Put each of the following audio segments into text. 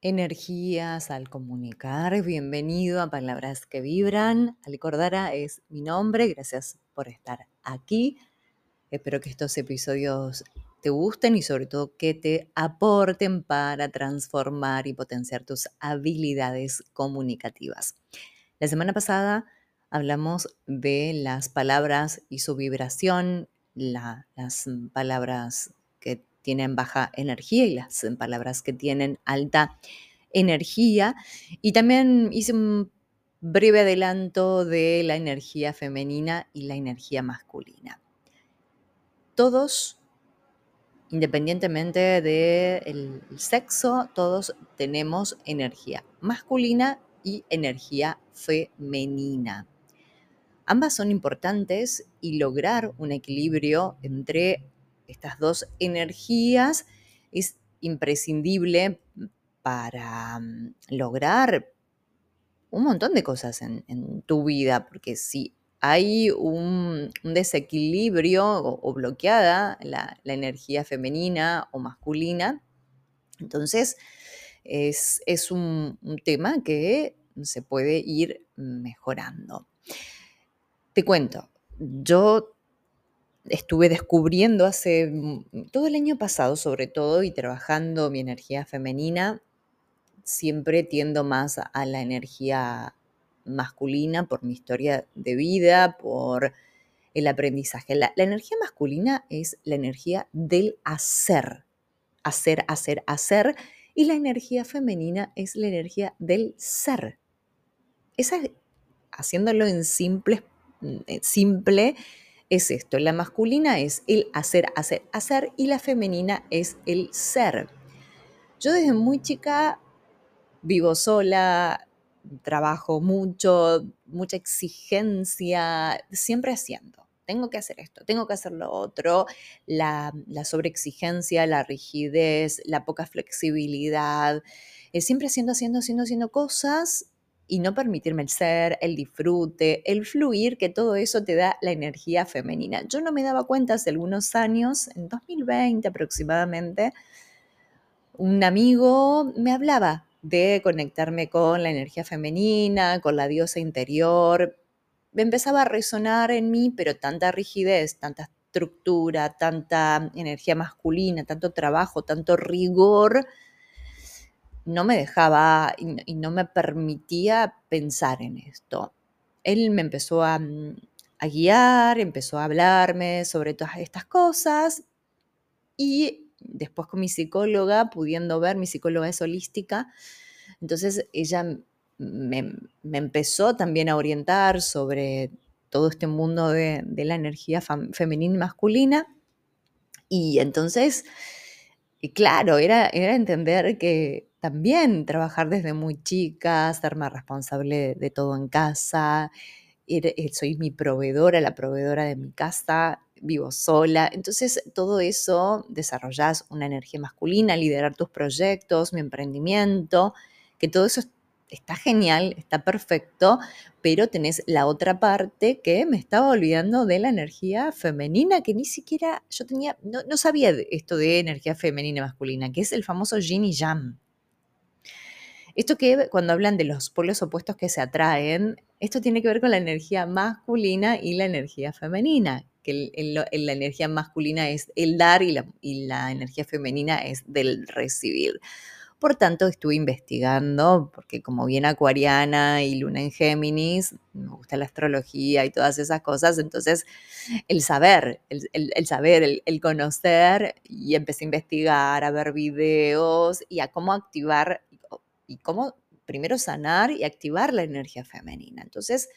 energías al comunicar. Bienvenido a Palabras que Vibran. Alicordara es mi nombre. Gracias por estar aquí. Espero que estos episodios te gusten y sobre todo que te aporten para transformar y potenciar tus habilidades comunicativas. La semana pasada hablamos de las palabras y su vibración, las palabras tienen baja energía y las palabras que tienen alta energía. Y también hice un breve adelanto de la energía femenina y la energía masculina. Todos, independientemente del sexo, todos tenemos energía masculina y energía femenina. Ambas son importantes y lograr un equilibrio entre estas dos energías es imprescindible para mm, lograr un montón de cosas en, tu vida, porque si hay un, desequilibrio o, bloqueada la, energía femenina o masculina, entonces es, un tema que se puede ir mejorando. Te cuento, yo estuve descubriendo hace mm, todo el año pasado, sobre todo, y trabajando mi energía femenina, siempre tiendo más a la energía masculina por mi historia de vida, por el aprendizaje. La, energía masculina es la energía del hacer, hacer, hacer, hacer, y la energía femenina es la energía del ser. Esa, haciéndolo en simple Mm, eh, simple es esto. La masculina es el hacer, hacer, hacer y la femenina es el ser. Yo desde muy chica vivo sola, trabajo mucho, mucha exigencia, siempre haciendo. Tengo que hacer esto, tengo que hacer lo otro. La, sobreexigencia, la rigidez, la poca flexibilidad. Eh, siempre haciendo, haciendo, haciendo, haciendo cosas y no permitirme el ser, el disfrute, el fluir, que todo eso te da la energía femenina. Yo no me daba cuenta hace algunos años, en 2020 aproximadamente, un amigo me hablaba de conectarme con la energía femenina, con la diosa interior. Me empezaba a resonar en mí, pero tanta rigidez, tanta estructura, tanta energía masculina, tanto trabajo, tanto rigor, no me dejaba y, no me permitía pensar en esto. Él me empezó mm, a, guiar, empezó a hablarme sobre todas estas cosas y después con mi psicóloga, pudiendo ver, mi psicóloga es holística, entonces ella me, empezó también a orientar sobre todo este mundo de, la energía femenina y masculina. Y entonces, claro, era, era entender que, también trabajar desde muy chica, ser más responsable de todo en casa. Eh, soy mi proveedora, la proveedora de mi casa, vivo sola. Entonces, todo eso desarrollas una energía masculina, liderar tus proyectos, mi emprendimiento, que todo eso está genial, está perfecto, pero tenés la otra parte que me estaba olvidando de la energía femenina, que ni siquiera yo tenía, no, no sabía esto de energía femenina y masculina, que es el famoso yin y yang. Esto que cuando hablan de los polos opuestos que se atraen, esto tiene que ver con la energía masculina y la energía femenina, que la energía masculina es el dar y la, la energía femenina es del recibir. Por tanto, estuve investigando, porque como bien acuariana y luna en Géminis, me gusta la astrología y todas esas cosas, entonces el saber, el, saber, el, el, conocer, y empecé a investigar, a ver videos y a cómo activar y cómo primero sanar y activar la energía femenina. Entonces,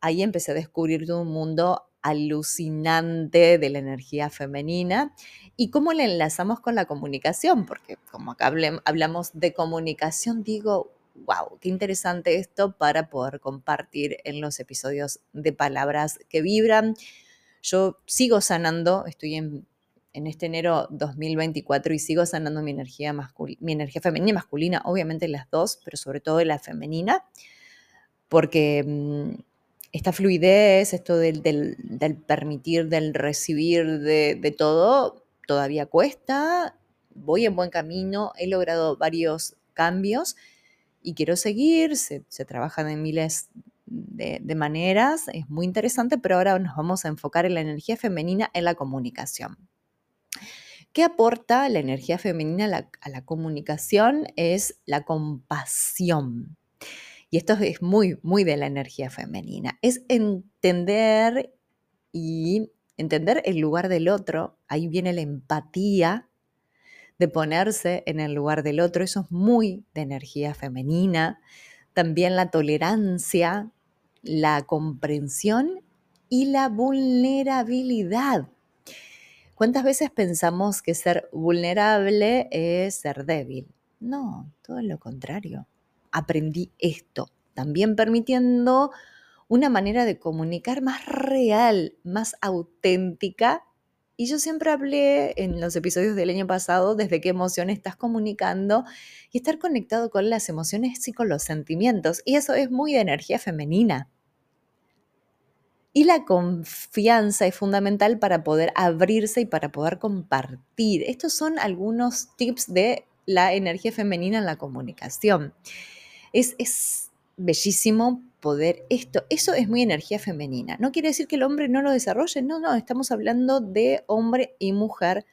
ahí empecé a descubrir todo un mundo alucinante de la energía femenina y cómo le enlazamos con la comunicación, porque como acá hablamos de comunicación, digo, wow, qué interesante esto para poder compartir en los episodios de palabras que vibran. Yo sigo sanando, estoy en en este enero 2024 y sigo sanando mi energía, mi femenina y masculina, obviamente las dos, pero sobre todo la femenina, porque mm, esta fluidez, esto del, permitir, del recibir de, todo, todavía cuesta, voy en buen camino, he logrado varios cambios y quiero seguir, se, se trabajan en miles de, maneras, es muy interesante, pero ahora nos vamos a enfocar en la energía femenina en la comunicación. ¿Qué aporta la energía femenina a la, comunicación? Es la compasión. Y esto es muy, muy de la energía femenina. Es entender y entender el lugar del otro. Ahí viene la empatía de ponerse en el lugar del otro. Eso es muy de energía femenina. También la tolerancia, la comprensión y la vulnerabilidad. ¿Cuántas veces pensamos que ser vulnerable es ser débil? No, todo lo contrario. Aprendí esto, también permitiendo una manera de comunicar más real, más auténtica. Y yo siempre hablé en los episodios del año pasado desde qué emoción estás comunicando y estar conectado con las emociones y con los sentimientos. Y eso es muy de energía femenina. Y la confianza es fundamental para poder abrirse y para poder compartir. Estos son algunos tips de la energía femenina en la comunicación. Es, bellísimo poder esto. Eso es muy energía femenina. No quiere decir que el hombre no lo desarrolle. No, no, estamos hablando de hombre y mujer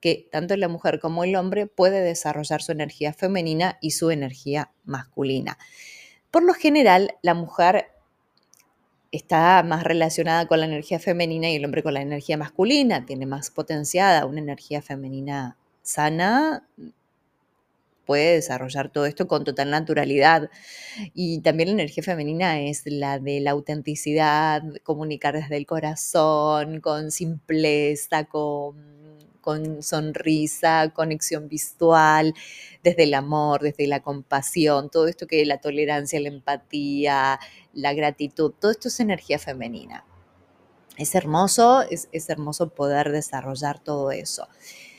que tanto la mujer como el hombre puede desarrollar su energía femenina y su energía masculina. Por lo general, la mujer está más relacionada con la energía femenina y el hombre con la energía masculina, tiene más potenciada una energía femenina sana, puede desarrollar todo esto con total naturalidad. Y también la energía femenina es la de la autenticidad, comunicar desde el corazón, con simpleza, con con sonrisa, conexión visual, desde el amor, desde la compasión, todo esto que la tolerancia, la empatía, la gratitud, todo esto es energía femenina. Es hermoso, es, hermoso poder desarrollar todo eso.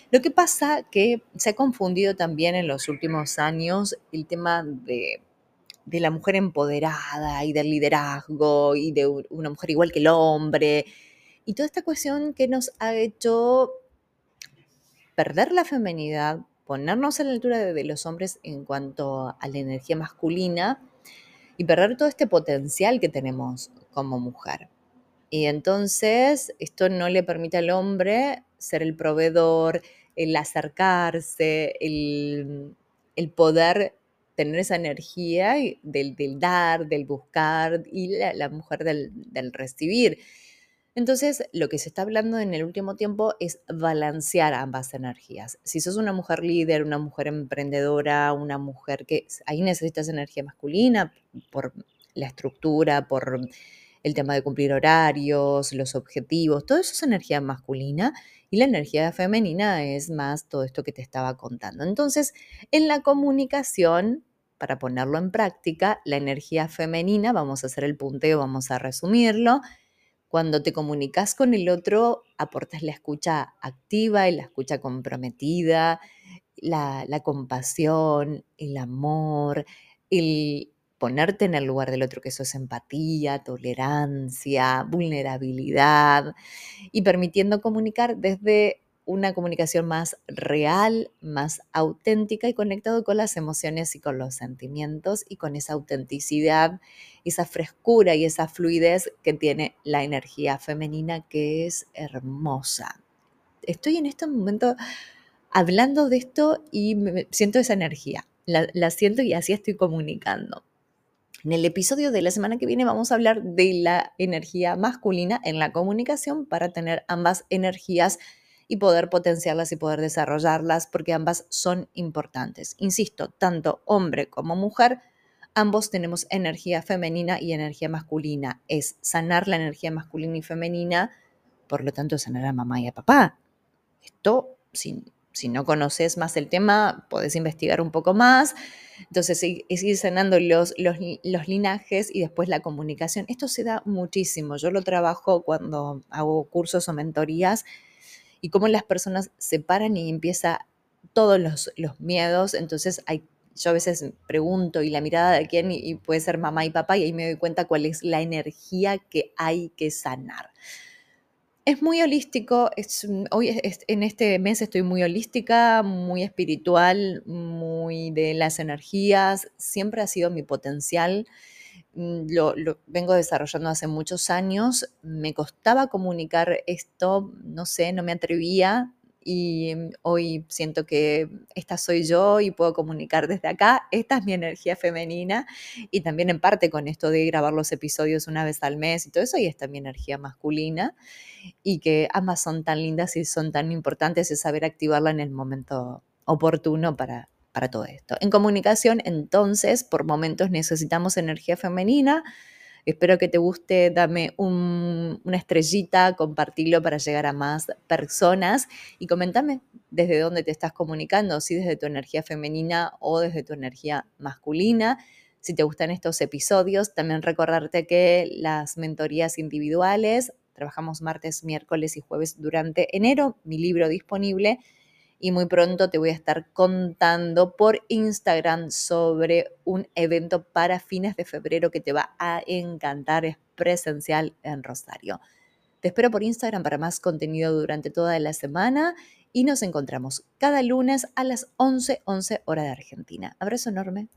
Lo que pasa que se ha confundido también en los últimos años el tema de, de la mujer empoderada y del liderazgo y de una mujer igual que el hombre y toda esta cuestión que nos ha hecho perder la femenidad, ponernos a la altura de, los hombres en cuanto a la energía masculina y perder todo este potencial que tenemos como mujer. Y entonces esto no le permite al hombre ser el proveedor, el acercarse, el, poder tener esa energía del, dar, del buscar y la, mujer del, del recibir. Entonces, lo que se está hablando en el último tiempo es balancear ambas energías. Si sos una mujer líder, una mujer emprendedora, una mujer que ahí necesitas energía masculina por la estructura, por el tema de cumplir horarios, los objetivos, todo eso es energía masculina y la energía femenina es más todo esto que te estaba contando. Entonces, en la comunicación, para ponerlo en práctica, la energía femenina, vamos a hacer el punteo, vamos a resumirlo, cuando te comunicas con el otro, aportas la escucha activa y la escucha comprometida, la, compasión, el amor, el ponerte en el lugar del otro, que eso es empatía, tolerancia, vulnerabilidad, y permitiendo comunicar desde una comunicación más real, más auténtica y conectado con las emociones y con los sentimientos y con esa autenticidad, esa frescura y esa fluidez que tiene la energía femenina que es hermosa. Estoy en este momento hablando de esto y siento esa energía, la, la siento y así estoy comunicando. En el episodio de la semana que viene vamos a hablar de la energía masculina en la comunicación para tener ambas energías y poder potenciarlas y poder desarrollarlas porque ambas son importantes. Insisto, tanto hombre como mujer, ambos tenemos energía femenina y energía masculina. Es sanar la energía masculina y femenina, por lo tanto, sanar a mamá y a papá. Esto, si, si no conoces más el tema, podés investigar un poco más. Entonces, es ir sanando los, los, los, linajes y después la comunicación. Esto se da muchísimo. Yo lo trabajo cuando hago cursos o mentorías y cómo las personas se paran y empieza todos los, miedos. Entonces hay, yo a veces pregunto y la mirada de quién y, puede ser mamá y papá y ahí me doy cuenta cuál es la energía que hay que sanar. Es muy holístico, hoy en este mes estoy muy holística, muy espiritual, muy muy de las energías, siempre ha sido mi potencial. Mm, lo, vengo desarrollando hace muchos años. Me costaba comunicar esto, no sé, no me atrevía y mm, hoy siento que esta soy yo y puedo comunicar desde acá. Esta es mi energía femenina y también en parte con esto de grabar los episodios una vez al mes y todo eso, y esta mi energía masculina y que ambas son tan lindas y son tan importantes y saber activarla en el momento oportuno para, todo esto. En comunicación, entonces, por momentos necesitamos energía femenina, Espero que te guste, dame una estrellita, compartirlo para llegar a más personas y comentame desde dónde te estás comunicando, si desde tu energía femenina o desde tu energía masculina. Si te gustan estos episodios, también recordarte que las mentorías individuales, trabajamos martes, miércoles y jueves durante enero, mi libro disponible y muy pronto te voy a estar contando por Instagram sobre un evento para fines de febrero que te va a encantar, es presencial en Rosario. Te espero por Instagram para más contenido durante toda la semana y nos encontramos cada lunes a las 11:11 11 hora de Argentina. Abrazo enorme.